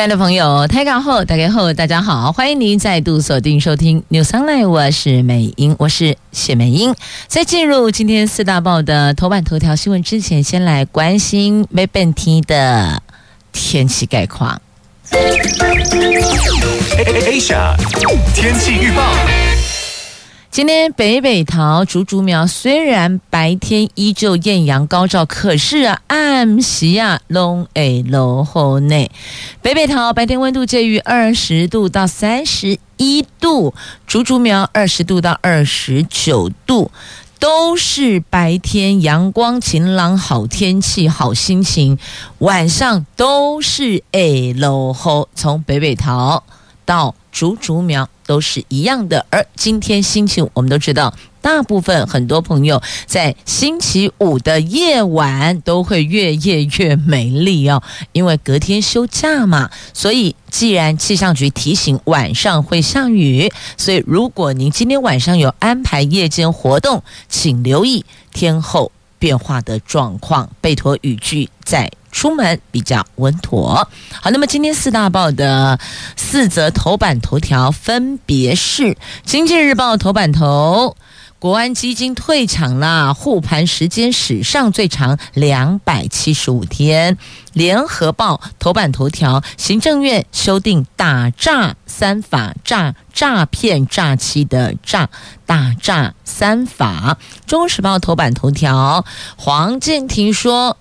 亲爱的朋友，台港后大家好，大家好，欢迎您再度锁定收听 News Online，我是美英，我是谢美英。在进入今天四大报的头版头条新闻之前，先来关心没变天的天气概况。Asia 天气预报。今天北北桃竹竹苗虽然白天依旧艳阳高照，可是啊，暗时啊，拢会落雨呢。北北桃白天温度介于二十度到三十一度，竹竹苗二十度到二十九度，都是白天阳光晴朗，好天气，好心情。晚上都是会落雨，从北北桃到竹竹苗。都是一样的，而今天星期五，我们都知道，大部分很多朋友在星期五的夜晚都会越夜越美丽哦，因为隔天休假嘛。所以，既然气象局提醒晚上会下雨，所以如果您今天晚上有安排夜间活动，请留意天候变化的状况，备妥雨具在出门比较稳妥。好，那么今天四大报的四则头版头条分别是《经济日报》头版头。国安基金退场了，护盘时间史上最长两百七十五天。联合报头版头条：行政院修订打诈三法，诈诈骗诈欺的诈打诈三法。中时报头版头条：黄健庭说，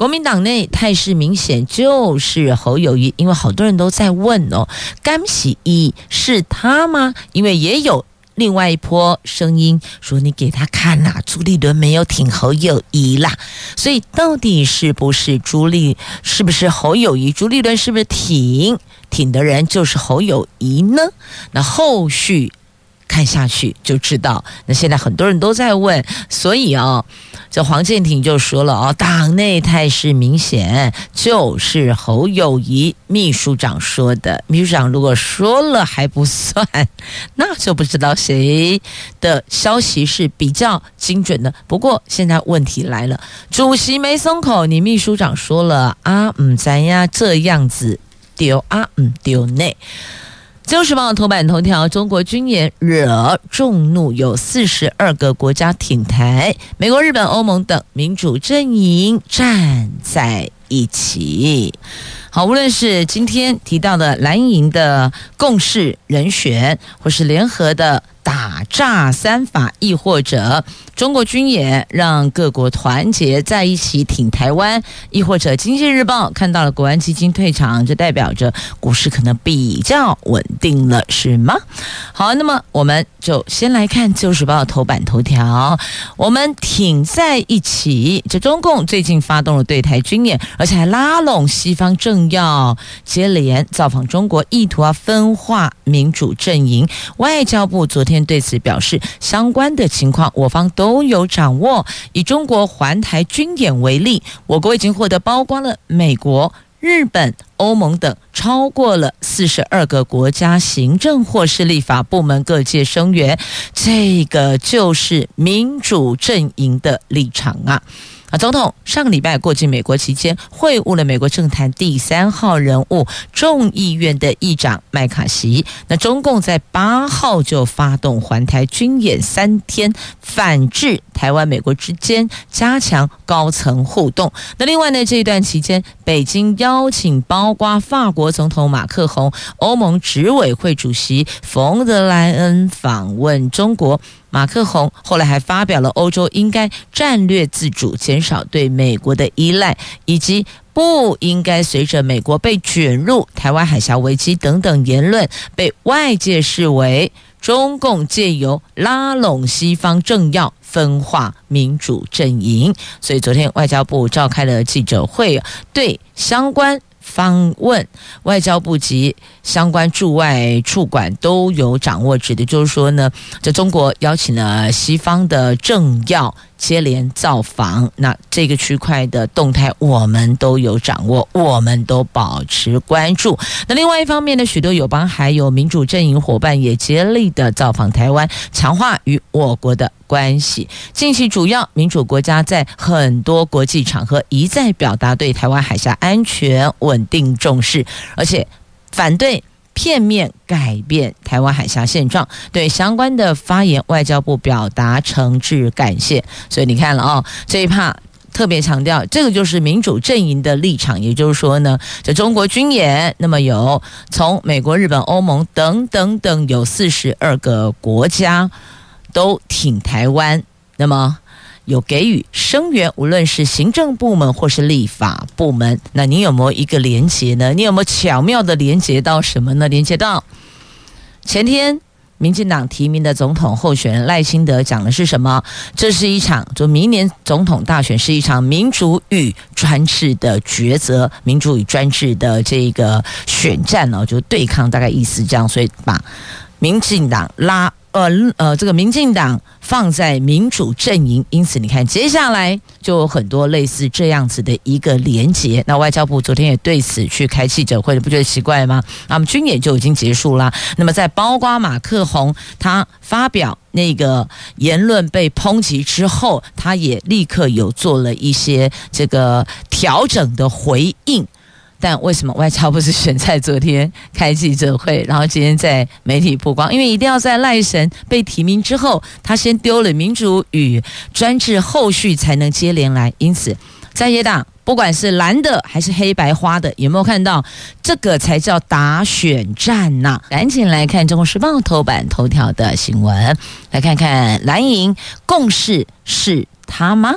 国民党内态势明显就是侯友谊，因为好多人都在问哦，甘喜一是他吗？因为也有。另外一波声音说：“你给他看呐，朱立伦没有挺侯友谊啦，所以到底是不是朱立，是不是侯友谊？朱立伦是不是挺挺的人就是侯友谊呢？那后续看下去就知道。那现在很多人都在问，所以哦。”这黄建庭就说了哦，党内态势明显，就是侯友谊秘书长说的。秘书长如果说了还不算，那就不知道谁的消息是比较精准的。不过现在问题来了，主席没松口，你秘书长说了啊，嗯，咱呀这样子丢啊，嗯丢内。《旧时报》头版头条：中国军演惹众怒，有四十二个国家挺台，美国、日本、欧盟等民主阵营站在一起。好，无论是今天提到的蓝营的共识人选，或是联合的。打诈三法，亦或者中国军演让各国团结在一起挺台湾，亦或者经济日报看到了国安基金退场，就代表着股市可能比较稳定了，是吗？好，那么我们就先来看《旧时报》头版头条，我们挺在一起。这中共最近发动了对台军演，而且还拉拢西方政要，接连造访中国，意图要分化民主阵营。外交部昨。天对此表示，相关的情况我方都有掌握。以中国环台军演为例，我国已经获得包括了美国、日本、欧盟等超过了四十二个国家行政或是立法部门各界声援，这个就是民主阵营的立场啊。啊，总统上个礼拜过境美国期间，会晤了美国政坛第三号人物众议院的议长麦卡锡。那中共在八号就发动环台军演三天，反制台湾美国之间加强高层互动。那另外呢，这一段期间，北京邀请包括法国总统马克宏、欧盟执委会主席冯德莱恩访问中国。马克宏后来还发表了欧洲应该战略自主、减少对美国的依赖，以及不应该随着美国被卷入台湾海峡危机等等言论，被外界视为中共借由拉拢西方政要分化民主阵营。所以昨天外交部召开了记者会，对相关。访问外交部及相关驻外处馆都有掌握，指的就是说呢，在中国邀请了西方的政要接连造访，那这个区块的动态我们都有掌握，我们都保持关注。那另外一方面呢，许多友邦还有民主阵营伙伴也接力的造访台湾，强化与我国的关系。近期主要民主国家在很多国际场合一再表达对台湾海峡安全稳定重视，而且反对。片面改变台湾海峡现状，对相关的发言，外交部表达诚挚感谢。所以你看了哦，这一趴特别强调，这个就是民主阵营的立场，也就是说呢，这中国军演，那么有从美国、日本、欧盟等等等有四十二个国家都挺台湾，那么。有给予声援，无论是行政部门或是立法部门，那你有没有一个连结呢？你有没有巧妙的连接到什么呢？连接到前天民进党提名的总统候选人赖清德讲的是什么？这是一场，就明年总统大选是一场民主与专制的抉择，民主与专制的这个选战哦，就对抗，大概意思这样，所以把民进党拉。呃呃，这个民进党放在民主阵营，因此你看，接下来就有很多类似这样子的一个连结。那外交部昨天也对此去开记者会，不觉得奇怪吗？那么军演就已经结束了。那么在包括马克宏他发表那个言论被抨击之后，他也立刻有做了一些这个调整的回应。但为什么外交部是选在昨天开记者会，然后今天在媒体曝光？因为一定要在赖神被提名之后，他先丢了民主与专制，后续才能接连来。因此，在野党不管是蓝的还是黑白花的，有没有看到这个才叫打选战呢？赶紧来看《中国时报》头版头条的新闻，来看看蓝营共识是他吗？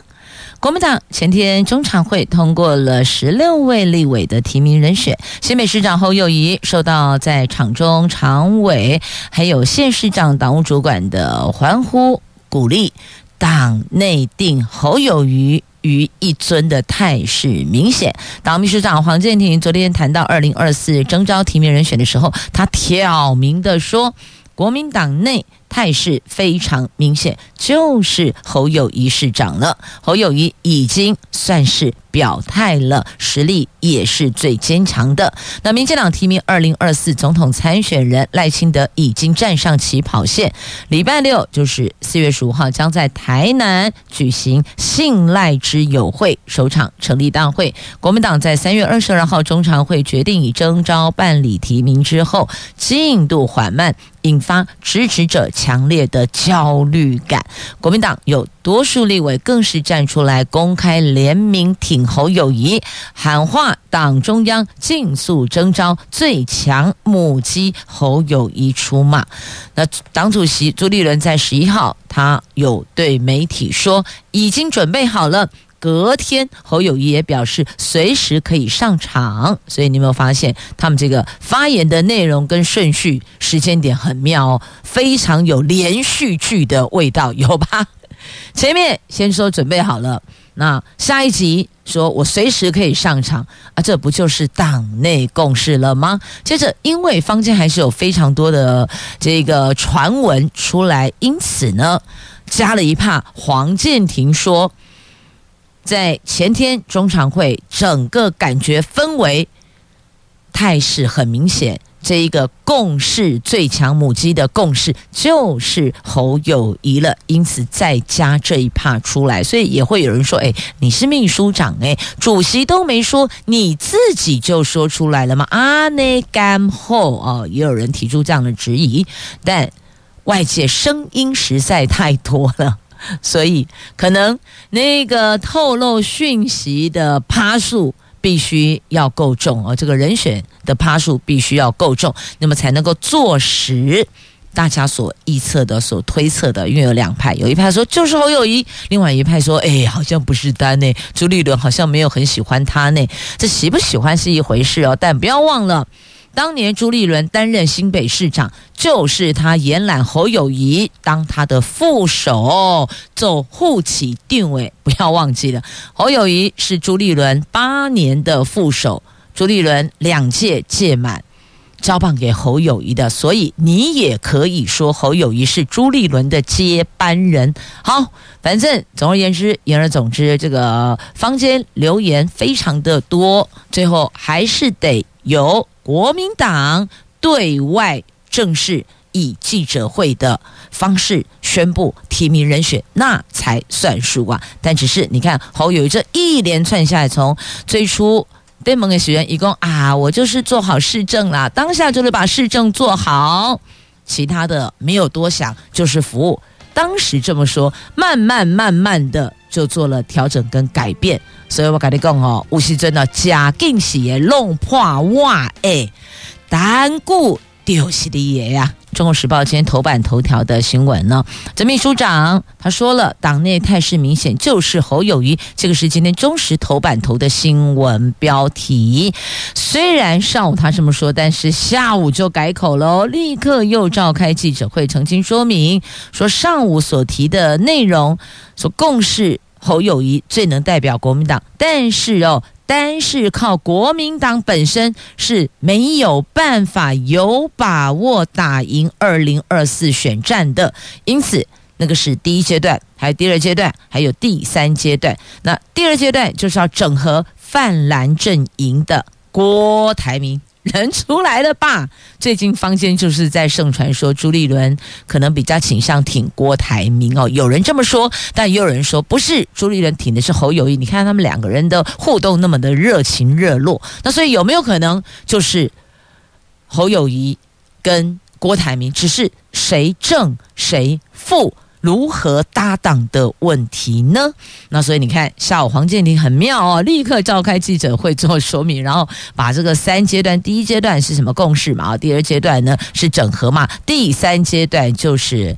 国民党前天中常会通过了十六位立委的提名人选，新北市长侯友宜受到在场中常委还有县市长党务主管的欢呼鼓励，党内定侯友宜于一尊的态势明显。党秘书长黄健庭昨天谈到二零二四征召提名人选的时候，他挑明的说，国民党内。态势非常明显，就是侯友谊市长了。侯友谊已经算是表态了，实力也是最坚强的。那民进党提名二零二四总统参选人赖清德已经站上起跑线，礼拜六就是四月十五号，将在台南举行信赖之友会首场成立大会。国民党在三月二十二号中常会决定以征召办理提名之后，进度缓慢。引发支持者强烈的焦虑感，国民党有多数立委更是站出来公开联名挺侯友谊，喊话党中央尽速征召最强母鸡侯友谊出马。那党主席朱立伦在十一号，他有对媒体说，已经准备好了。隔天，侯友谊也表示随时可以上场，所以你有没有发现他们这个发言的内容跟顺序、时间点很妙哦，非常有连续剧的味道，有吧？前面先说准备好了，那下一集说我随时可以上场啊，这不就是党内共识了吗？接着，因为坊间还是有非常多的这个传闻出来，因此呢，加了一帕黄健庭说。在前天中常会，整个感觉氛围态势很明显，这一个共识最强母鸡的共识就是侯友宜了，因此再加这一趴出来，所以也会有人说：“哎，你是秘书长，哎，主席都没说，你自己就说出来了吗？”啊，那干后哦，也有人提出这样的质疑，但外界声音实在太多了。所以，可能那个透露讯息的趴数必须要够重啊，这个人选的趴数必须要够重，那么才能够坐实大家所预测的、所推测的。因为有两派，有一派说就是侯友宜，另外一派说，哎，好像不是单呢，朱立伦好像没有很喜欢他呢。这喜不喜欢是一回事哦，但不要忘了。当年朱立伦担任新北市长，就是他延揽侯友谊当他的副手，做护旗定位。不要忘记了，侯友谊是朱立伦八年的副手，朱立伦两届届满，交棒给侯友谊的，所以你也可以说侯友谊是朱立伦的接班人。好，反正总而言之，言而总之，这个坊间留言非常的多，最后还是得由国民党对外正式以记者会的方式宣布提名人选，那才算数啊。但只是你看侯友这一连串下来，从最初。对盟的学员，一共啊，我就是做好市政啦，当下就是把市政做好，其他的没有多想，就是服务。当时这么说，慢慢慢慢的就做了调整跟改变。所以我跟你讲哦，吴锡珍的假惊喜弄破袜诶，单顾丢是的爷呀。《中国时报》今天头版头条的新闻呢，这秘书长他说了，党内态势明显就是侯友谊，这个是今天中时头版头的新闻标题。虽然上午他这么说，但是下午就改口了，立刻又召开记者会澄清说明，说上午所提的内容，所共识侯友谊最能代表国民党，但是哦。单是靠国民党本身是没有办法有把握打赢二零二四选战的，因此那个是第一阶段，还有第二阶段，还有第三阶段。那第二阶段就是要整合泛蓝阵营的郭台铭。人出来了吧？最近坊间就是在盛传说朱立伦可能比较倾向挺郭台铭哦，有人这么说，但也有人说不是，朱立伦挺的是侯友谊。你看他们两个人的互动那么的热情热络，那所以有没有可能就是侯友谊跟郭台铭只是谁正谁负？如何搭档的问题呢？那所以你看，下午黄健庭很妙哦，立刻召开记者会做说明，然后把这个三阶段，第一阶段是什么共识嘛？啊第二阶段呢是整合嘛？第三阶段就是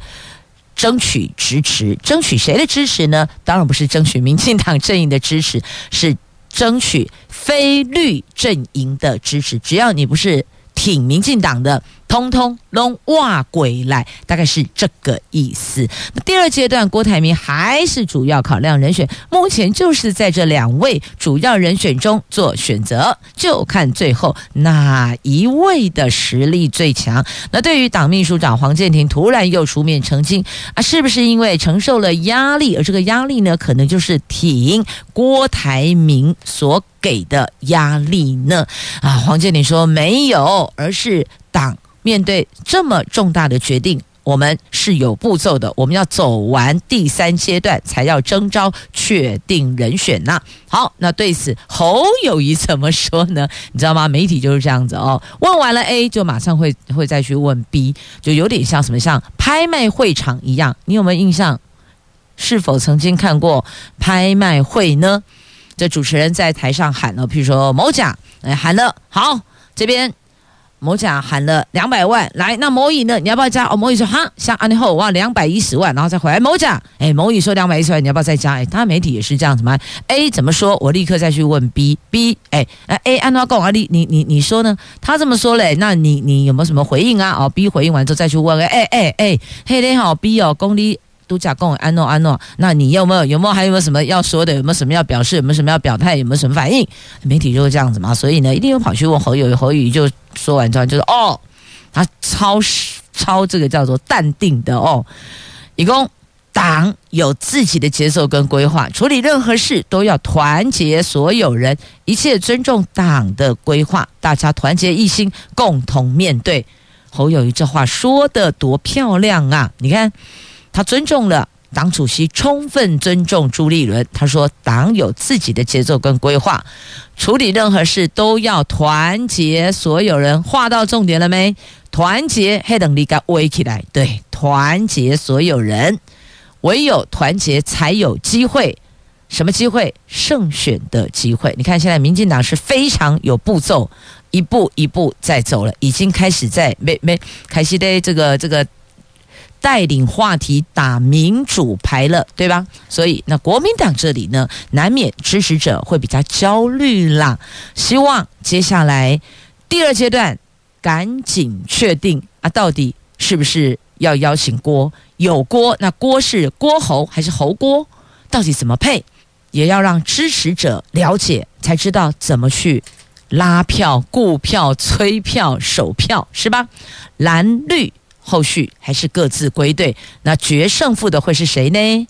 争取支持，争取谁的支持呢？当然不是争取民进党阵营的支持，是争取非绿阵营的支持。只要你不是。挺民进党的，通通拢挖归来，大概是这个意思。那第二阶段，郭台铭还是主要考量人选，目前就是在这两位主要人选中做选择，就看最后哪一位的实力最强。那对于党秘书长黄建庭突然又出面澄清啊，是不是因为承受了压力？而这个压力呢，可能就是挺郭台铭所。给的压力呢？啊，黄建庭说没有，而是党面对这么重大的决定，我们是有步骤的，我们要走完第三阶段才要征召确定人选呐。好，那对此侯友谊怎么说呢？你知道吗？媒体就是这样子哦，问完了 A 就马上会会再去问 B，就有点像什么像拍卖会场一样。你有没有印象？是否曾经看过拍卖会呢？这主持人在台上喊了，譬如说某甲，哎，喊了好，这边某甲喊了两百万，来，那某乙呢？你要不要加？哦，某乙说哈，像安利后哇，两百一十万，然后再回来某甲，哎，某乙说两百一十万，你要不要再加？哎，他媒体也是这样子嘛？A 怎么说？我立刻再去问 B，B，哎，那 A 按照讲啊，你你你你说呢？他这么说嘞，那你你有没有什么回应啊？哦，B 回应完之后再去问，哎哎哎，嘿嘞好，B 哦，公里。都假共安诺安诺，那你有没有有没有还有没有什么要说的？有没有什么要表示？有没有什么要表态？有没有什么反应？媒体就是这样子嘛，所以呢，一定有跑去问侯友宜，侯友宜就说完之后就说哦，他超超这个叫做淡定的哦，一共党有自己的节奏跟规划，处理任何事都要团结所有人，一切尊重党的规划，大家团结一心，共同面对。侯友谊这话说得多漂亮啊！你看。他尊重了党主席，充分尊重朱立伦。他说：“党有自己的节奏跟规划，处理任何事都要团结所有人。画到重点了没？团结黑等力给围起来。对，团结所有人，唯有团结才有机会。什么机会？胜选的机会。你看，现在民进党是非常有步骤，一步一步在走了，已经开始在没没开始的这个这个。”带领话题打民主牌了，对吧？所以那国民党这里呢，难免支持者会比较焦虑啦。希望接下来第二阶段赶紧确定啊，到底是不是要邀请郭？有郭，那郭是郭侯还是侯郭？到底怎么配？也要让支持者了解，才知道怎么去拉票、顾票、催票、守票，是吧？蓝绿后续还是各自归队，那决胜负的会是谁呢？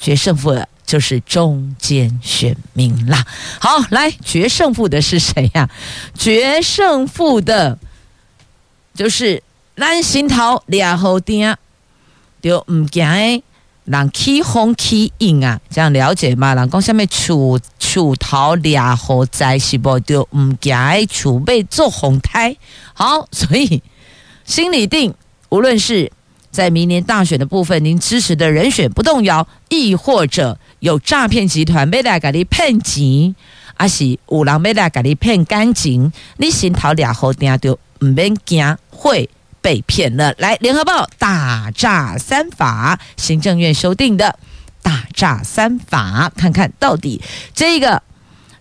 决胜负的就是中间选民啦。好，来，决胜负的是谁呀、啊？决胜负的，就是咱新桃俩后丁，就唔惊人起风起影啊，这样了解吗？人讲下面出出头俩后在是不就唔惊储备做红胎？好，所以心里定，无论是在明年大选的部分，您支持的人选不动摇，亦或者有诈骗集团要来给你骗钱，还是有人要来给你骗感情，你心头俩后定就唔免惊会。被骗了！来，联合报打诈三法，行政院修订的打诈三法，看看到底这个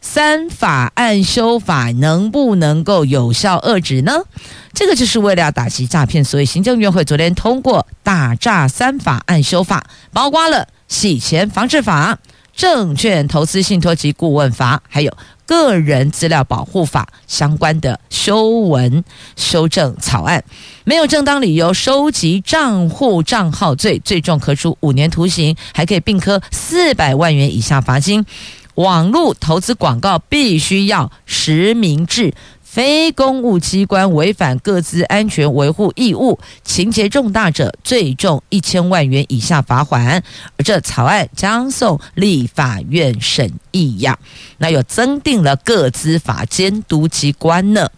三法案修法能不能够有效遏止呢？这个就是为了要打击诈骗，所以行政院会昨天通过打诈三法案修法，包括了洗钱防治法、证券投资信托及顾问法，还有。个人资料保护法相关的修文修正草案，没有正当理由收集账户账号罪，最重可处五年徒刑，还可以并科四百万元以下罚金。网络投资广告必须要实名制。非公务机关违反各自安全维护义务，情节重大者，最重一千万元以下罚款。而这草案将送立法院审议呀。那又增订了各资法监督机关呢？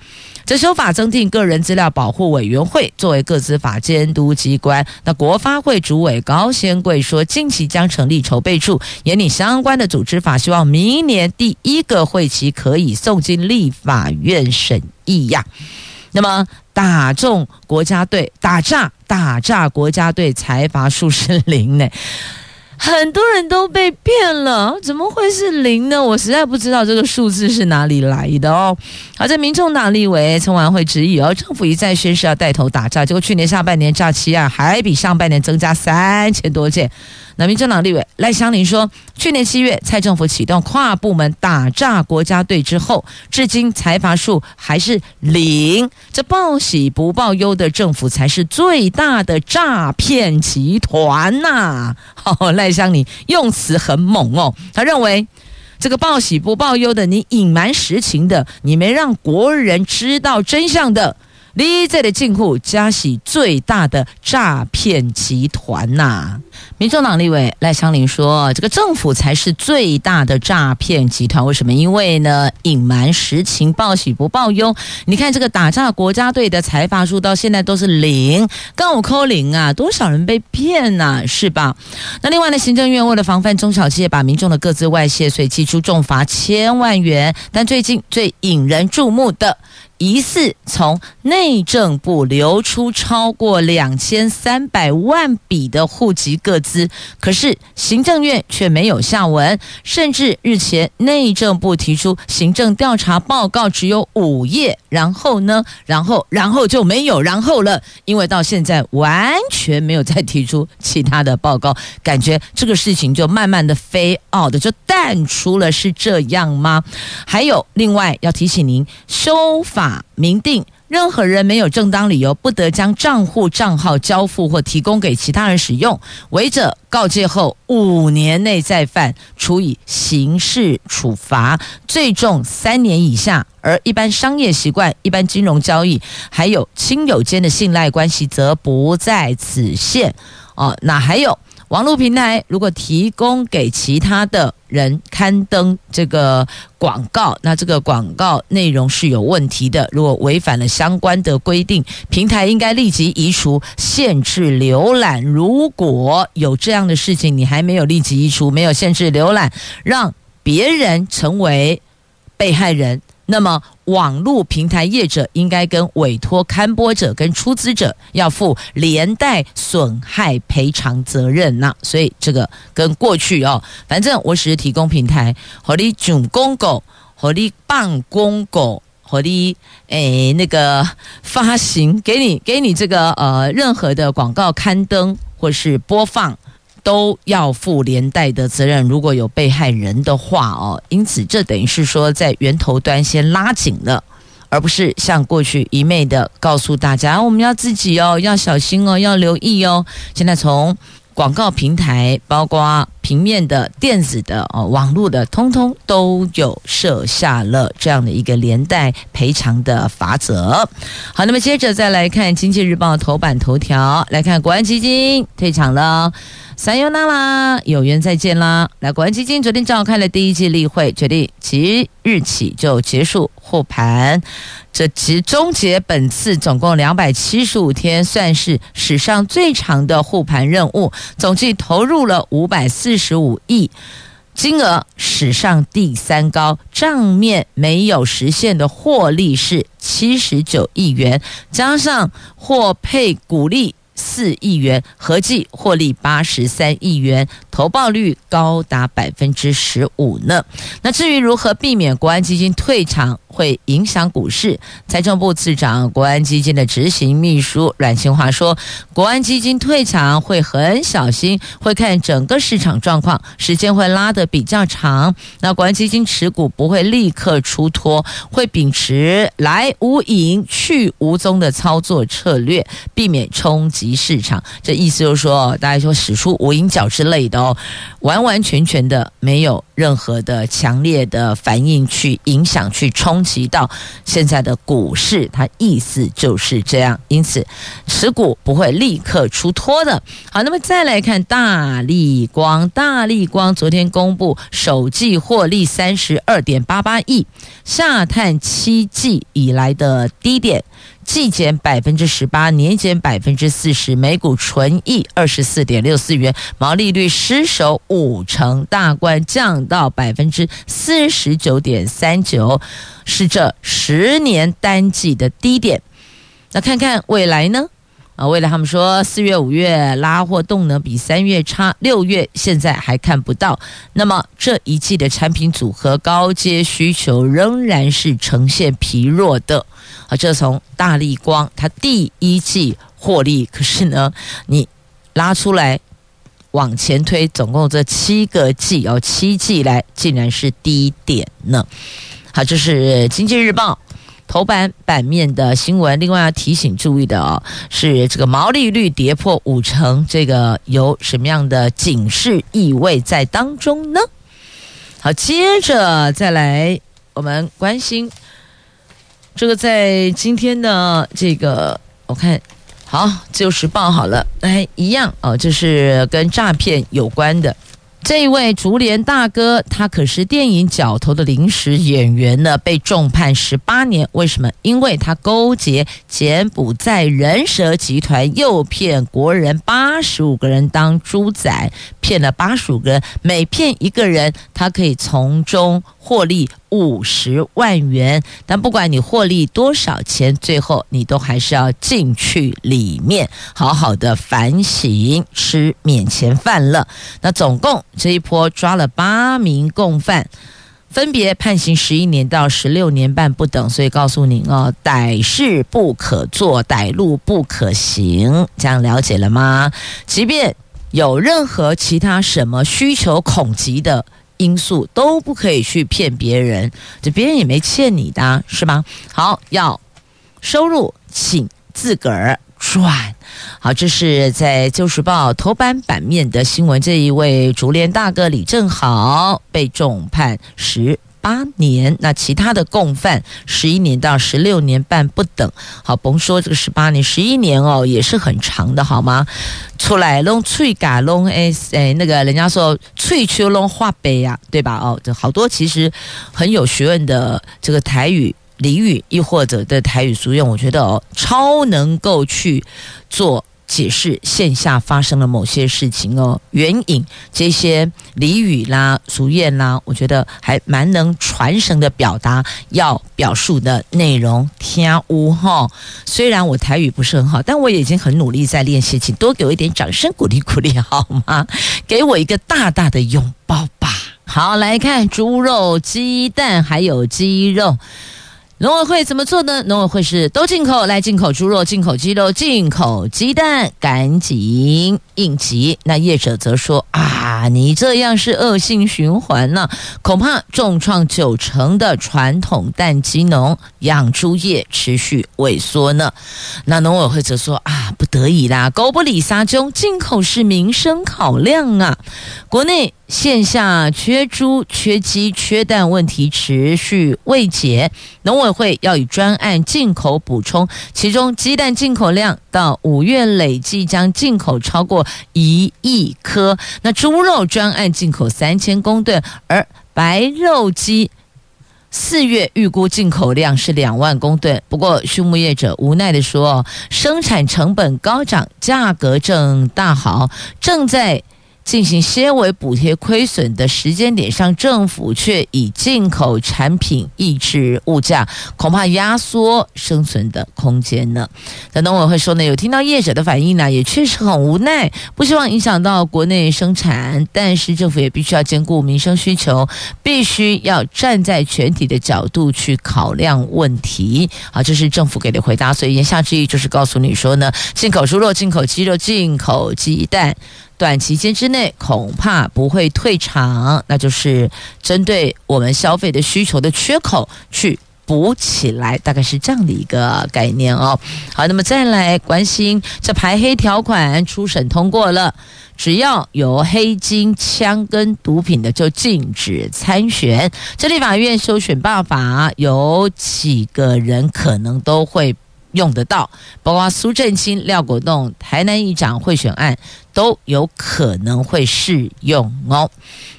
这修法增订个人资料保护委员会作为各资法监督机关。那国发会主委高先贵说，近期将成立筹备处，研拟相关的组织法，希望明年第一个会期可以送进立法院审议呀。那么打中国家队打诈打诈国家队财阀数十零呢？很多人都被骗了，怎么会是零呢？我实在不知道这个数字是哪里来的哦。好，在民众党立委陈琬惠质疑哦，政府一再宣誓要带头打诈，结果去年下半年诈欺案还比上半年增加三千多件。那民进党立委赖香伶说，去年七月蔡政府启动跨部门打诈国家队之后，至今财阀数还是零，这报喜不报忧的政府才是最大的诈骗集团呐、啊！好，赖香伶用词很猛哦，他认为这个报喜不报忧的，你隐瞒实情的，你没让国人知道真相的。你这的进户加喜最大的诈骗集团呐、民众党立委赖香伶说：“这个政府才是最大的诈骗集团，为什么？因为呢，隐瞒实情，报喜不报忧。你看这个打诈国家队的财阀数到现在都是零，刚好扣零啊，多少人被骗呐、啊，是吧？那另外呢，行政院为了防范中小企业把民众的各自外泄，所以祭出重罚千万元。但最近最引人注目的。”疑似从内政部流出超过两千三百万笔的户籍个资，可是行政院却没有下文，甚至日前内政部提出行政调查报告只有五页，然后呢，然后然后就没有然后了，因为到现在完全没有再提出其他的报告，感觉这个事情就慢慢的飞傲的就淡出了，是这样吗？还有另外要提醒您，修法。明定，任何人没有正当理由不得将账户账号交付或提供给其他人使用，违者告诫后五年内再犯，处以刑事处罚，最重三年以下；而一般商业习惯、一般金融交易，还有亲友间的信赖关系，则不在此限。哦，那还有。网络平台如果提供给其他的人刊登这个广告，那这个广告内容是有问题的，如果违反了相关的规定，平台应该立即移除、限制浏览。如果有这样的事情，你还没有立即移除、没有限制浏览，让别人成为被害人。那么，网络平台业者应该跟委托刊播者跟出资者要负连带损害赔偿责任呐。所以这个跟过去哦，反正我只是提供平台，和你讲公狗，和你办公狗，和你诶那个发行给你给你这个呃任何的广告刊登或是播放。都要负连带的责任。如果有被害人的话哦，因此这等于是说在源头端先拉紧了，而不是像过去一昧的告诉大家我们要自己哦，要小心哦，要留意哦。现在从广告平台，包括平面的、电子的、哦网络的，通通都有设下了这样的一个连带赔偿的法则。好，那么接着再来看《经济日报》头版头条，来看国安基金退场了。三优娜啦，有缘再见啦！来，国安基金昨天召开了第一季例会，决定即日起就结束护盘，这其终结本次总共两百七十五天，算是史上最长的护盘任务，总计投入了五百四四十五亿，金额史上第三高，账面没有实现的获利是七十九亿元，加上获配股利。四亿元，合计获利八十三亿元，投报率高达百分之十五呢。那至于如何避免国安基金退场会影响股市，财政部次长、国安基金的执行秘书阮清华说，国安基金退场会很小心，会看整个市场状况，时间会拉得比较长。那国安基金持股不会立刻出脱，会秉持来无影去无踪的操作策略，避免冲击。市场，这意思就是说，大家说使出无影脚之类的哦，完完全全的没有任何的强烈的反应去影响、去冲击到现在的股市，它意思就是这样。因此，持股不会立刻出脱的。好，那么再来看大立光，大立光昨天公布首季获利三十二点八八亿，下探七季以来的低点。季减百分之十八，年减百分之四十，每股纯益二十四点六四元，毛利率失守五成大关，降到百分之四十九点三九，是这十年单季的低点。那看看未来呢？啊，未来他们说四月、五月拉货动能比三月差，六月现在还看不到。那么这一季的产品组合高阶需求仍然是呈现疲弱的。啊，这从大立光它第一季获利，可是呢，你拉出来往前推，总共这七个季哦，七季来竟然是低点呢。好，这是经济日报。头版版面的新闻，另外要提醒注意的哦，是这个毛利率跌破五成，这个有什么样的警示意味在当中呢？好，接着再来，我们关心这个在今天的这个，我看好自由时报好了，来一样哦，就是跟诈骗有关的。这位竹联大哥，他可是电影《角头》的临时演员呢，被重判十八年。为什么？因为他勾结柬埔寨人蛇集团，诱骗国人八十五个人当猪仔，骗了八十五个人，每骗一个人，他可以从中获利五十万元。但不管你获利多少钱，最后你都还是要进去里面好好的反省，吃免钱饭了。那总共这一波抓了八名共犯，分别判刑十一年到十六年半不等。所以告诉您哦，歹事不可做，歹路不可行。这样了解了吗？即便有任何其他什么需求恐急的因素，都不可以去骗别人，这别人也没欠你的，是吧？好，要收入，请自个儿赚。好，这是在《旧时报》头版版面的新闻。这一位竹联大哥李正豪被重判十八年，那其他的共犯十一年到十六年半不等。好，甭说这个十八年、十一年哦，也是很长的，好吗？出来弄脆嘎弄哎哎，那个人家说脆秋弄画北呀，对吧？哦，这好多其实很有学问的这个台语。俚语，亦或者的台语俗用，我觉得哦，超能够去做解释线下发生了某些事情哦，援引这些俚语啦、俗谚啦，我觉得还蛮能传神的表达要表述的内容。听有哈，虽然我台语不是很好，但我也已经很努力在练习，请多给我一点掌声鼓励鼓励好吗？给我一个大大的拥抱吧。好，来看猪肉、鸡蛋还有鸡肉。农委会怎么做呢？农委会是都进口，来进口猪肉、进口鸡肉、进口鸡蛋，赶紧应急。那业者则说啊，你这样是恶性循环呢、恐怕重创九成的传统蛋鸡农养猪业持续萎缩呢。那农委会则说啊，不得已啦，狗不理撒中，进口是民生考量啊，国内。线下缺猪、缺鸡、缺蛋问题持续未解，农委会要以专案进口补充，其中鸡蛋进口量到五月累计将进口超过一亿颗，那猪肉专案进口三千公吨，而白肉鸡四月预估进口量是两万公吨。不过，畜牧业者无奈地说，生产成本高涨，价格正大好，正在。进行纤维补贴亏损的时间点上，政府却以进口产品抑制物价，恐怕压缩生存的空间呢。那农委会说呢，有听到业者的反应呢，也确实很无奈，不希望影响到国内生产，但是政府也必须要兼顾民生需求，必须要站在全体的角度去考量问题。好，这是政府给的回答。所以言下之意就是告诉你说呢，进口猪肉、进口鸡肉、进口鸡蛋。短期间之内恐怕不会退场，那就是针对我们消费的需求的缺口去补起来，大概是这样的一个概念哦。好，那么再来关心这排黑条款初审通过了，只要有黑金枪跟毒品的就禁止参选。这立法院修选办法有几个人可能都会。用得到，包括苏震清、廖国栋、台南议长贿选案都有可能会适用哦。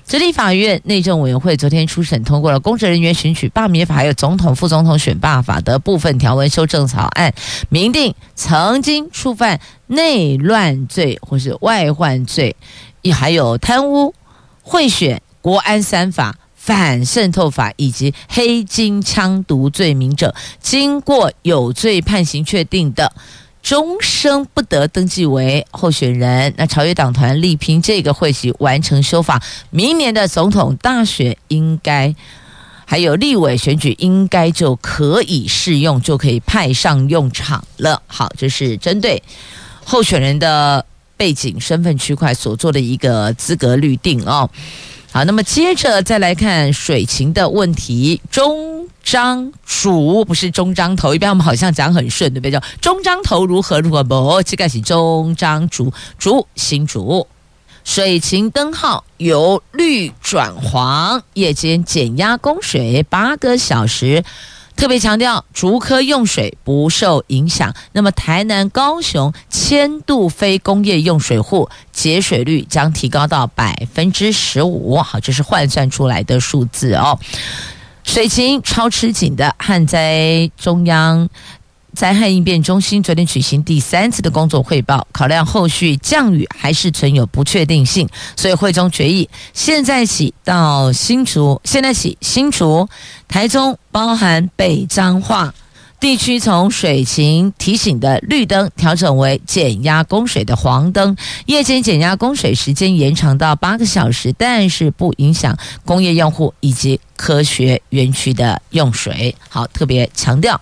这立法院内政委员会昨天初审通过了《公职人员选举罢免法》还有总统、副总统选罢法的部分条文修正草案，明定曾经触犯内乱罪或是外患罪，也还有贪污、贿选、国安三法。反渗透法以及黑金枪毒罪名者，经过有罪判刑确定的，终生不得登记为候选人。那朝野党团力拼这个会席完成修法，明年的总统大选应该还有立委选举应该就可以适用，就可以派上用场了。好，这是针对候选人的背景、身份区块所做的一个资格律定哦。好，那么接着再来看水情的问题。中章主不是中章头，一般我们好像讲很顺，对不对？叫中章头如何如何不？这个是中章主，主新主水情灯号由绿转黄，夜间减压供水八个小时。特别强调，竹科用水不受影响。那么，台南、高雄千度非工业用水户节水率将提高到百分之十五。好，这是换算出来的数字哦。水情超吃紧的旱灾中央。灾害应变中心昨天举行第三次的工作汇报，考量后续降雨还是存有不确定性，所以会中决议，现在起到新竹，现在起新竹、台中，包含北彰化地区，从水情提醒的绿灯调整为减压供水的黄灯，夜间减压供水时间延长到八个小时，但是不影响工业用户以及科学园区的用水。好，特别强调。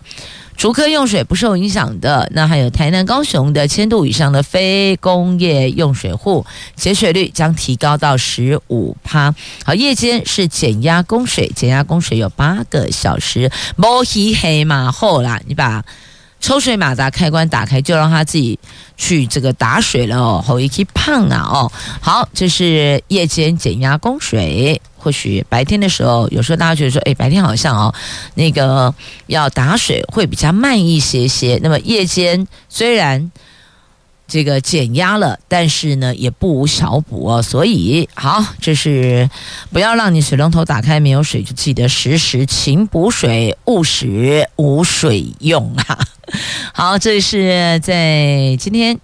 竹科用水不受影响的，那还有台南、高雄的千度以上的非工业用水户，节水率将提高到十五趴。好，夜间是减压供水，减压供水有八个小时。摸黑黑马后啦，你把抽水马达开关打开，就让它自己去这个打水了哦。后一起胖啊哦，好，这是夜间减压供水。或许白天的时候，有时候大家觉得说，哎，白天好像哦，那个要打水会比较慢一些些。那么夜间虽然这个减压了，但是呢也不无小补哦。所以好，这是不要让你水龙头打开没有水，就记得时时勤补水，勿使无水用啊。好，这是在今天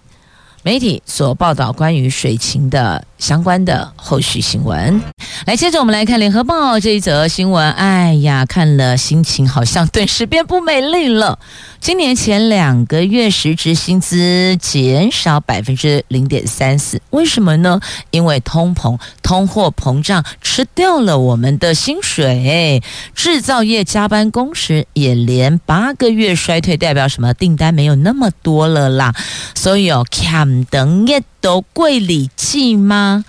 媒体所报道关于水情的相关的后续新闻。来，接着我们来看联合报这一则新闻。哎呀，看了心情好像顿时变不美丽了。今年前两个月实值薪资减少百分之零点三四，为什么呢？因为通膨、通货膨胀吃掉了我们的薪水。制造业加班工时也连八个月衰退，代表什么？订单没有那么多了啦。所以哦，看等一。都柜里寄吗？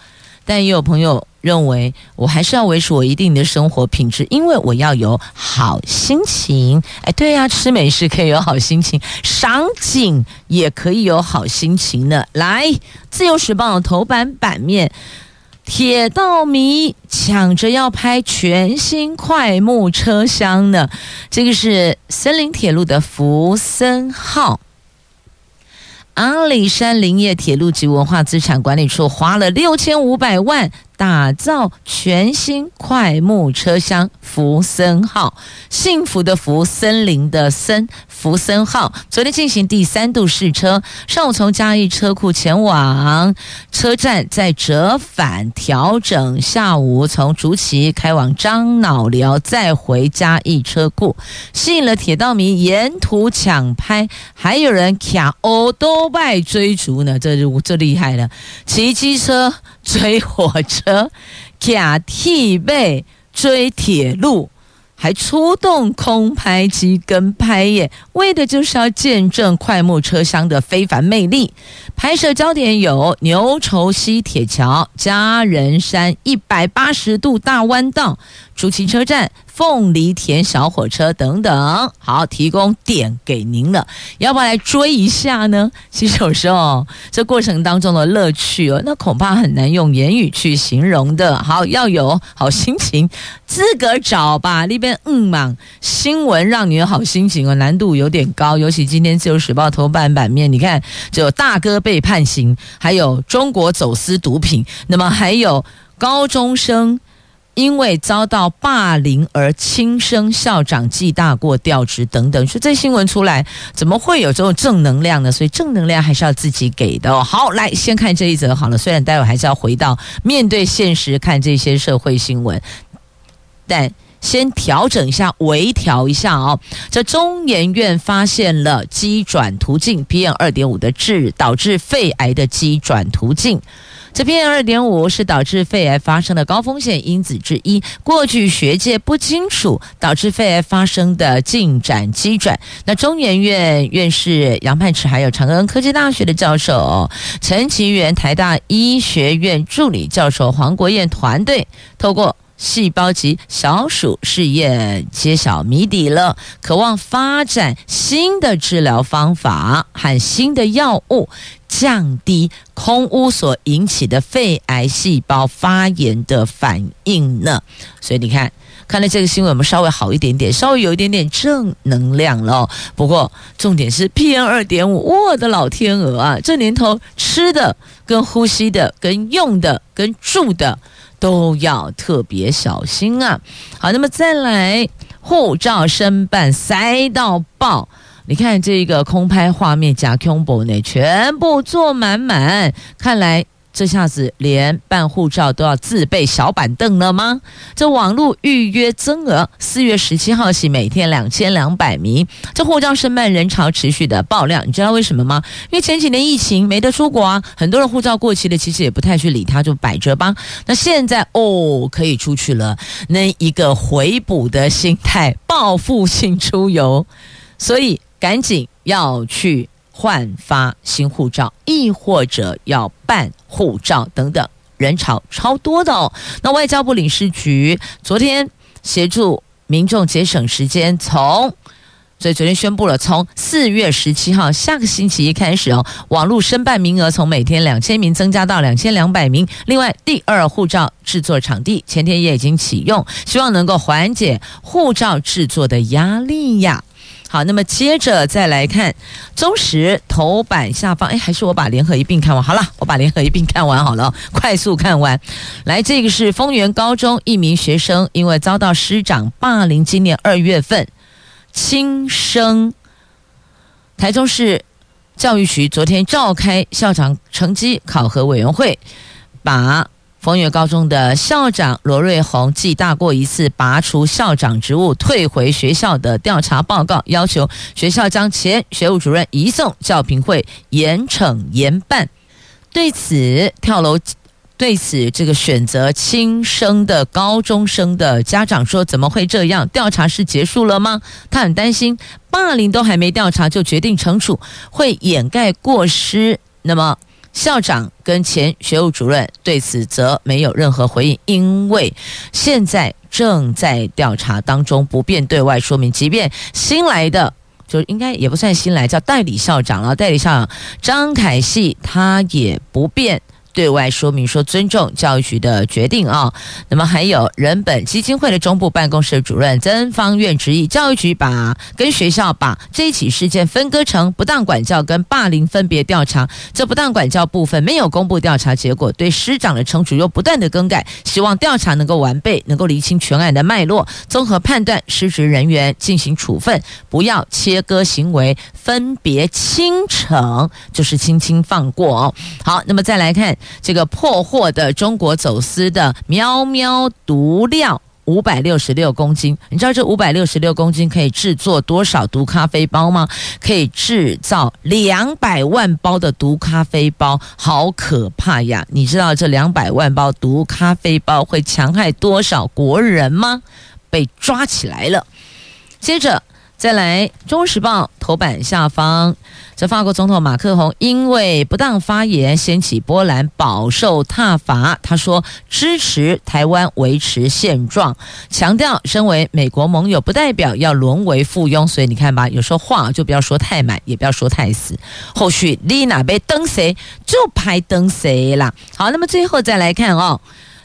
但也有朋友认为，我还是要维持我一定的生活品质，因为我要有好心情。哎，对呀，吃美食可以有好心情，赏景也可以有好心情呢。来，《自由时报》头版版面，铁道迷抢着要拍全新快木车厢呢。这个是森林铁路的福森号。阿里山林业铁路及文化资产管理处花了六千五百万打造全新快木车厢“福森号”，幸福的福，森林的森。福森号。昨天进行第三度试车，上午从嘉义车库前往车站，再折返调整，下午从竹崎开往樟脑寮，再回嘉义车库，吸引了铁道迷沿途抢拍，还有人卡欧多拜追逐呢，这就这厉害了，骑机车追火车，假替背追铁路。还出动空拍机跟拍耶，为的就是要见证快木车厢的非凡魅力。拍摄焦点有牛稠溪铁桥、佳人山一百八十度大弯道、竹崎车站。凤梨田小火车等等，好，提供点给您了，要不要来追一下呢？其实有时候这过程当中的乐趣哦，那恐怕很难用言语去形容的。好，要有好心情，自个找吧。那边嗯嘛，新闻让你有好心情哦，难度有点高。尤其今天自由时报头版版面，你看，就大哥被判刑，还有中国走私毒品，那么还有高中生。因为遭到霸凌而轻生，校长记大过调职等等，说这新闻出来怎么会有这种正能量呢？所以正能量还是要自己给的哦。好，来先看这一则好了。虽然待会还是要回到面对现实看这些社会新闻，但先调整一下，微调一下哦。这中研院发现了机转途径 PM 二点五的致导致肺癌的机转途径。这 PM 二点五是导致肺癌发生的高风险因子之一。过去学界不清楚导致肺癌发生的进展机转。那中研院院士杨泮池，还有长庚科技大学的教授陈其元，台大医学院助理教授黄国燕团队，透过细胞级小鼠试验揭晓谜底了，渴望发展新的治疗方法和新的药物，降低空污所引起的肺癌细胞发炎的反应呢。所以你看，看了这个新闻，我们稍微好一点点，稍微有一点点正能量了。不过重点是 PM 二点五，我的老天鹅啊！这年头吃的、跟呼吸的、跟用的、跟住的。都要特别小心啊！好，那么再来护照申办塞到爆，你看这个空拍画面加恐怖呢，全部坐满满，看来。这下子连办护照都要自备小板凳了吗？这网络预约增额，四月十七号起每天两千两百名。这护照申办人潮持续的爆量，你知道为什么吗？因为前几年疫情没得出国啊，很多人护照过期了，其实也不太去理它，就摆着吧。那现在哦，可以出去了，那一个回补的心态，报复性出游，所以赶紧要去。换发新护照，亦或者要办护照等等，人潮超多的哦。那外交部领事局昨天协助民众节省时间，从所以昨天宣布了，从四月十七号下个星期一开始哦，网络申办名额从每天两千名增加到两千两百名。另外，第二护照制作场地前天也已经启用，希望能够缓解护照制作的压力呀。好，那么接着再来看中时头版下方，哎，还是我把联合一并看完。好了，我把联合一并看完好了，快速看完。来，这个是丰原高中一名学生因为遭到师长霸凌，今年二月份轻生。台中市教育局昨天召开校长成绩考核委员会，把。丰原高中的校长罗瑞红记大过一次，拔除校长职务，退回学校的调查报告，要求学校将前学务主任移送教评会严惩严办。对此跳楼，对此这个选择轻生的高中生的家长说：“怎么会这样？调查是结束了吗？”他很担心，霸凌都还没调查就决定惩处，会掩盖过失。那么。校长跟前学务主任对此则没有任何回应，因为现在正在调查当中，不便对外说明。即便新来的，就应该也不算新来，叫代理校长了，代理校长张凯系他也不便。对外说明说尊重教育局的决定啊，那么还有人本基金会的中部办公室主任曾芳苑质疑教育局把跟学校把这起事件分割成不当管教跟霸凌分别调查，这不当管教部分没有公布调查结果，对师长的惩处又不断的更改，希望调查能够完备，能够厘清全案的脉络，综合判断失职人员进行处分，不要切割行为，分别轻惩，就是轻轻放过哦。好，那么再来看。这个破获的中国走私的喵喵毒料五百六十六公斤，你知道这五百六十六公斤可以制作多少毒咖啡包吗？可以制造两百万包的毒咖啡包，好可怕呀！你知道这两百万包毒咖啡包会戕害多少国人吗？被抓起来了。接着。再来，《中时报》头版下方，这法国总统马克宏因为不当发言掀起波澜，饱受挞伐。他说支持台湾维持现状，强调身为美国盟友不代表要沦为附庸。所以你看吧，有时候话就不要说太满，也不要说太死。后续你哪被登谁就拍登谁啦。好，那么最后再来看哦。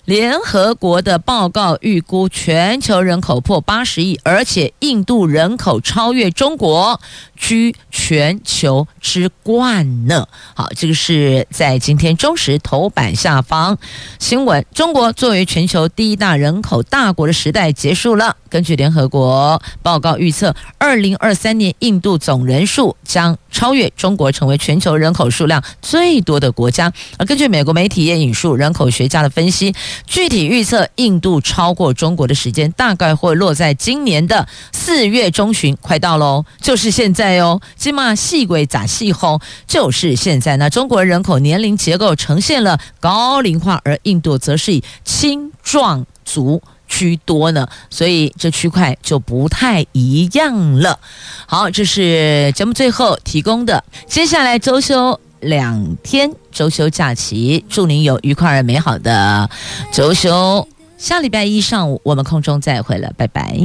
联合国的报告预估，全球人口破八十亿，而且印度人口超越中国，居全球之冠呢。好，这个是在今天中时头版下方新闻。中国作为全球第一大人口大国的时代结束了。根据联合国报告预测，二零二三年印度总人数将超越中国，成为全球人口数量最多的国家。而根据美国媒体也引述人口学家的分析。具体预测，印度超过中国的时间大概会落在今年的四月中旬，快到喽，就是现在哦。今嘛细鬼咋细哄，就是现在。那中国人口年龄结构呈现了高龄化，而印度则是以青壮族居多呢，所以这区块就不太一样了。好，这是节目最后提供的。接下来周休。两天周休假期，祝您有愉快而美好的周休。下礼拜一上午我们空中再会了，拜拜。